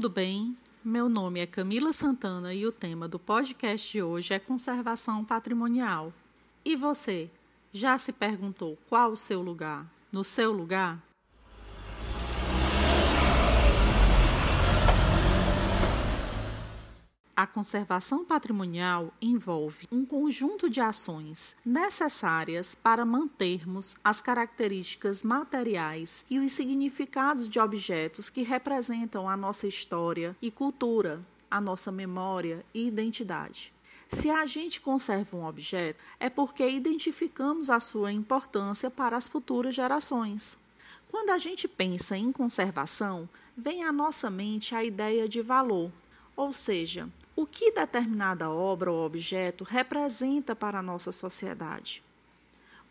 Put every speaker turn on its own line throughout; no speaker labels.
tudo bem? Meu nome é Camila Santana e o tema do podcast de hoje é conservação patrimonial. E você, já se perguntou qual o seu lugar? No seu lugar? A conservação patrimonial envolve um conjunto de ações necessárias para mantermos as características materiais e os significados de objetos que representam a nossa história e cultura, a nossa memória e identidade. Se a gente conserva um objeto, é porque identificamos a sua importância para as futuras gerações. Quando a gente pensa em conservação, vem à nossa mente a ideia de valor, ou seja, o que determinada obra ou objeto representa para a nossa sociedade.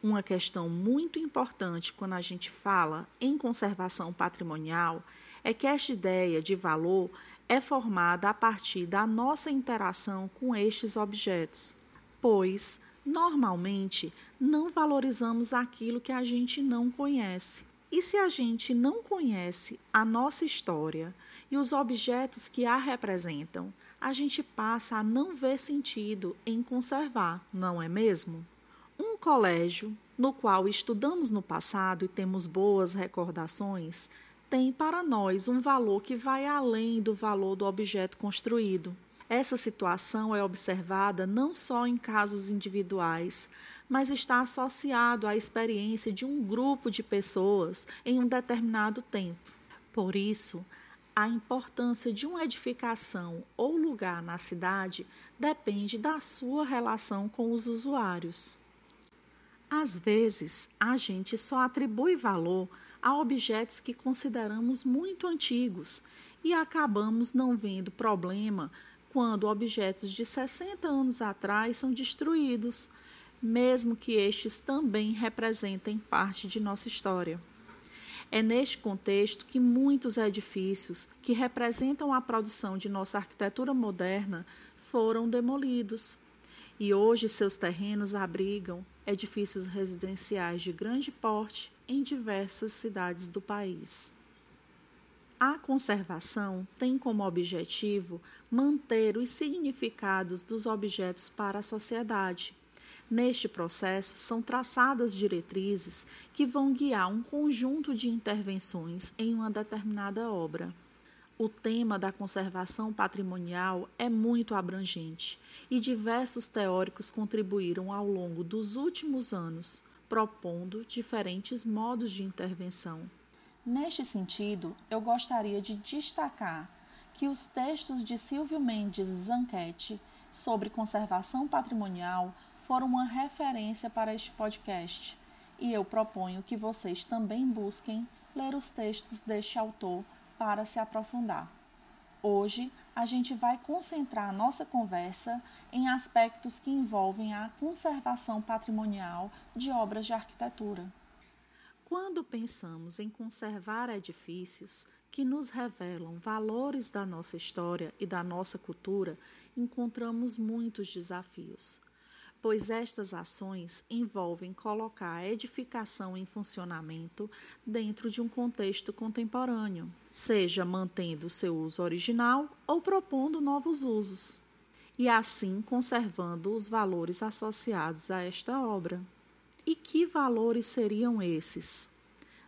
Uma questão muito importante quando a gente fala em conservação patrimonial é que esta ideia de valor é formada a partir da nossa interação com estes objetos, pois, normalmente, não valorizamos aquilo que a gente não conhece. E se a gente não conhece a nossa história e os objetos que a representam, a gente passa a não ver sentido em conservar, não é mesmo? Um colégio no qual estudamos no passado e temos boas recordações tem para nós um valor que vai além do valor do objeto construído. Essa situação é observada não só em casos individuais, mas está associado à experiência de um grupo de pessoas em um determinado tempo. Por isso, a importância de uma edificação ou lugar na cidade depende da sua relação com os usuários. Às vezes, a gente só atribui valor a objetos que consideramos muito antigos e acabamos não vendo problema quando objetos de 60 anos atrás são destruídos, mesmo que estes também representem parte de nossa história. É neste contexto que muitos edifícios que representam a produção de nossa arquitetura moderna foram demolidos. E hoje seus terrenos abrigam edifícios residenciais de grande porte em diversas cidades do país. A conservação tem como objetivo manter os significados dos objetos para a sociedade, Neste processo, são traçadas diretrizes que vão guiar um conjunto de intervenções em uma determinada obra. O tema da conservação patrimonial é muito abrangente e diversos teóricos contribuíram ao longo dos últimos anos, propondo diferentes modos de intervenção. Neste sentido, eu gostaria de destacar que os textos de Silvio Mendes Zanchetti sobre conservação patrimonial foram uma referência para este podcast e eu proponho que vocês também busquem ler os textos deste autor para se aprofundar. Hoje, a gente vai concentrar nossa conversa em aspectos que envolvem a conservação patrimonial de obras de arquitetura. Quando pensamos em conservar edifícios que nos revelam valores da nossa história e da nossa cultura, encontramos muitos desafios pois estas ações envolvem colocar a edificação em funcionamento dentro de um contexto contemporâneo, seja mantendo seu uso original ou propondo novos usos, e assim conservando os valores associados a esta obra. E que valores seriam esses?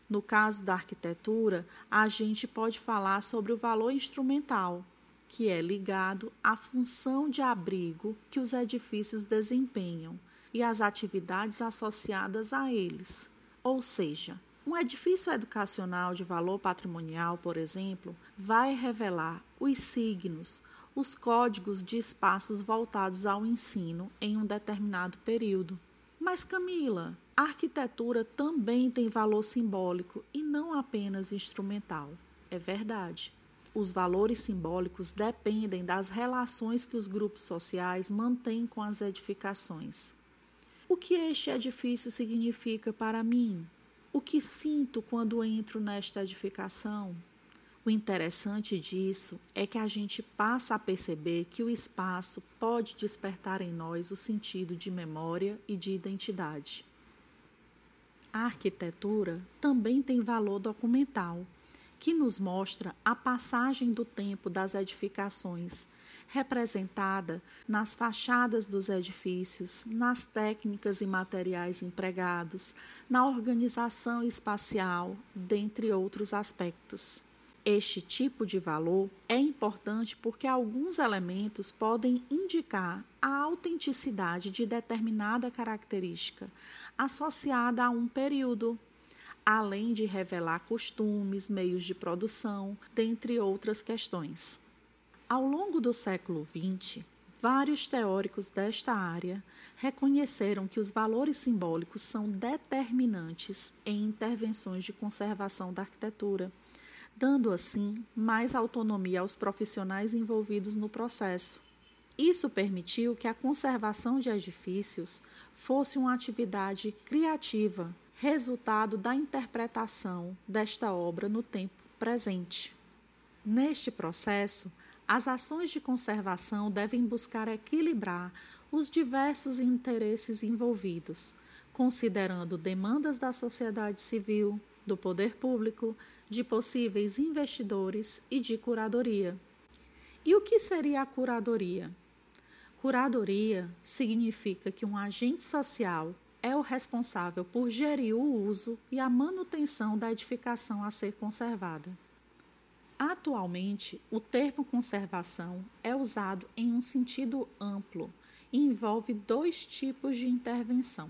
No caso da arquitetura, a gente pode falar sobre o valor instrumental, que é ligado à função de abrigo que os edifícios desempenham e às atividades associadas a eles. Ou seja, um edifício educacional de valor patrimonial, por exemplo, vai revelar os signos, os códigos de espaços voltados ao ensino em um determinado período. Mas, Camila, a arquitetura também tem valor simbólico e não apenas instrumental. É verdade. Os valores simbólicos dependem das relações que os grupos sociais mantêm com as edificações. O que este edifício significa para mim? O que sinto quando entro nesta edificação? O interessante disso é que a gente passa a perceber que o espaço pode despertar em nós o sentido de memória e de identidade. A arquitetura também tem valor documental que nos mostra a passagem do tempo das edificações, representada nas fachadas dos edifícios, nas técnicas e materiais empregados, na organização espacial, dentre outros aspectos. Este tipo de valor é importante porque alguns elementos podem indicar a autenticidade de determinada característica associada a um período, além de revelar costumes, meios de produção, dentre outras questões. Ao longo do século XX, vários teóricos desta área reconheceram que os valores simbólicos são determinantes em intervenções de conservação da arquitetura dando assim mais autonomia aos profissionais envolvidos no processo. Isso permitiu que a conservação de edifícios fosse uma atividade criativa, resultado da interpretação desta obra no tempo presente. Neste processo, as ações de conservação devem buscar equilibrar os diversos interesses envolvidos, considerando demandas da sociedade civil, do poder público, de possíveis investidores e de curadoria. E o que seria a curadoria? Curadoria significa que um agente social é o responsável por gerir o uso e a manutenção da edificação a ser conservada. Atualmente, o termo conservação é usado em um sentido amplo e envolve dois tipos de intervenção: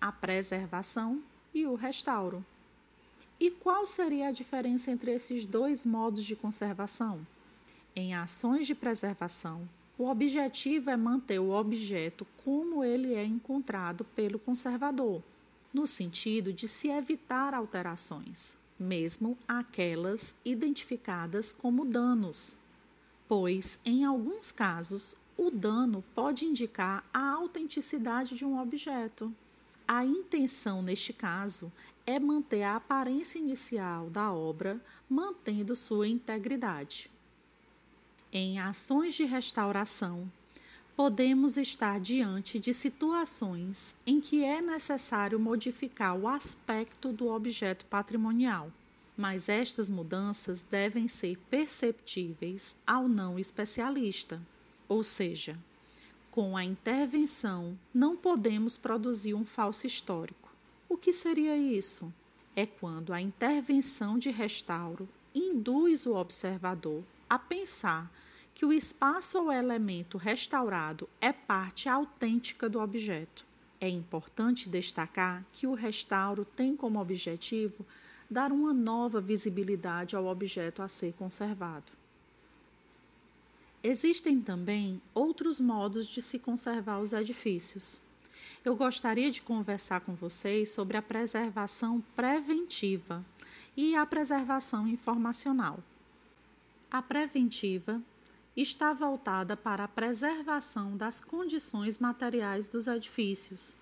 a preservação e o restauro. E qual seria a diferença entre esses dois modos de conservação? Em ações de preservação, o objetivo é manter o objeto como ele é encontrado pelo conservador, no sentido de se evitar alterações, mesmo aquelas identificadas como danos, pois, em alguns casos, o dano pode indicar a autenticidade de um objeto. A intenção, neste caso, é manter a aparência inicial da obra, mantendo sua integridade. Em ações de restauração, podemos estar diante de situações em que é necessário modificar o aspecto do objeto patrimonial, mas estas mudanças devem ser perceptíveis ao não especialista, ou seja, com a intervenção não podemos produzir um falso histórico o que seria isso? É quando a intervenção de restauro induz o observador a pensar que o espaço ou elemento restaurado é parte autêntica do objeto. É importante destacar que o restauro tem como objetivo dar uma nova visibilidade ao objeto a ser conservado. Existem também outros modos de se conservar os edifícios eu gostaria de conversar com vocês sobre a preservação preventiva e a preservação informacional. A preventiva está voltada para a preservação das condições materiais dos edifícios.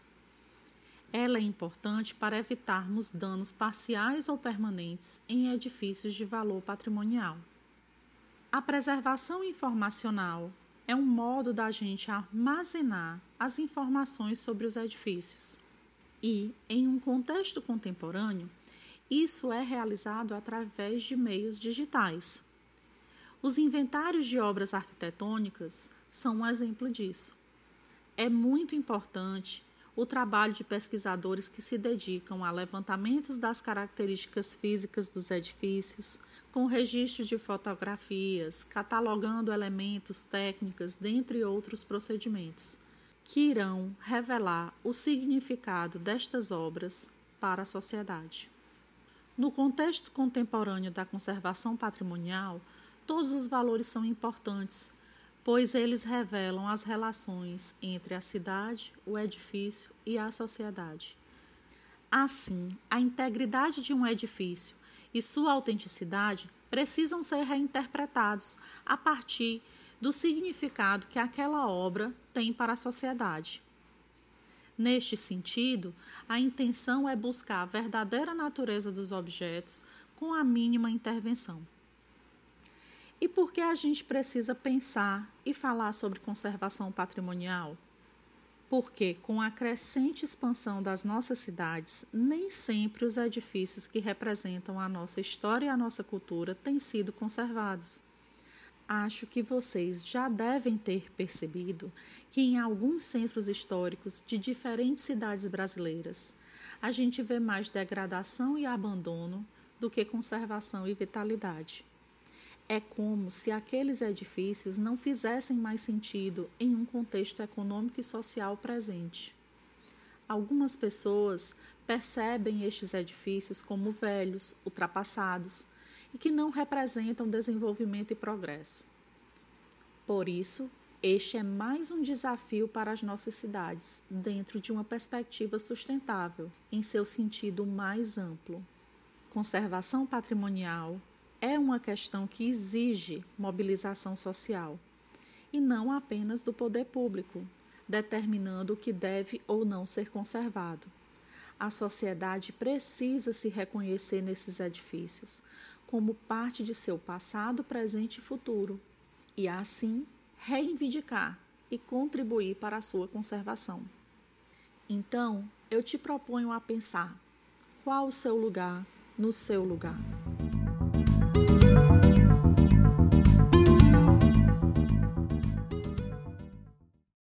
Ela é importante para evitarmos danos parciais ou permanentes em edifícios de valor patrimonial. A preservação informacional é um modo da gente armazenar as informações sobre os edifícios. E, em um contexto contemporâneo, isso é realizado através de meios digitais. Os inventários de obras arquitetônicas são um exemplo disso. É muito importante o trabalho de pesquisadores que se dedicam a levantamentos das características físicas dos edifícios, com registro de fotografias, catalogando elementos, técnicas, dentre outros procedimentos, que irão revelar o significado destas obras para a sociedade. No contexto contemporâneo da conservação patrimonial, todos os valores são importantes, pois eles revelam as relações entre a cidade, o edifício e a sociedade. Assim, a integridade de um edifício e sua autenticidade precisam ser reinterpretados a partir do significado que aquela obra tem para a sociedade. Neste sentido, a intenção é buscar a verdadeira natureza dos objetos com a mínima intervenção. E por que a gente precisa pensar e falar sobre conservação patrimonial? porque, com a crescente expansão das nossas cidades, nem sempre os edifícios que representam a nossa história e a nossa cultura têm sido conservados. Acho que vocês já devem ter percebido que em alguns centros históricos de diferentes cidades brasileiras, a gente vê mais degradação e abandono do que conservação e vitalidade. É como se aqueles edifícios não fizessem mais sentido em um contexto econômico e social presente. Algumas pessoas percebem estes edifícios como velhos, ultrapassados e que não representam desenvolvimento e progresso. Por isso, este é mais um desafio para as nossas cidades, dentro de uma perspectiva sustentável, em seu sentido mais amplo. Conservação patrimonial é uma questão que exige mobilização social, e não apenas do poder público, determinando o que deve ou não ser conservado. A sociedade precisa se reconhecer nesses edifícios como parte de seu passado, presente e futuro, e assim reivindicar e contribuir para a sua conservação. Então, eu te proponho a pensar qual o seu lugar no seu lugar. Bye.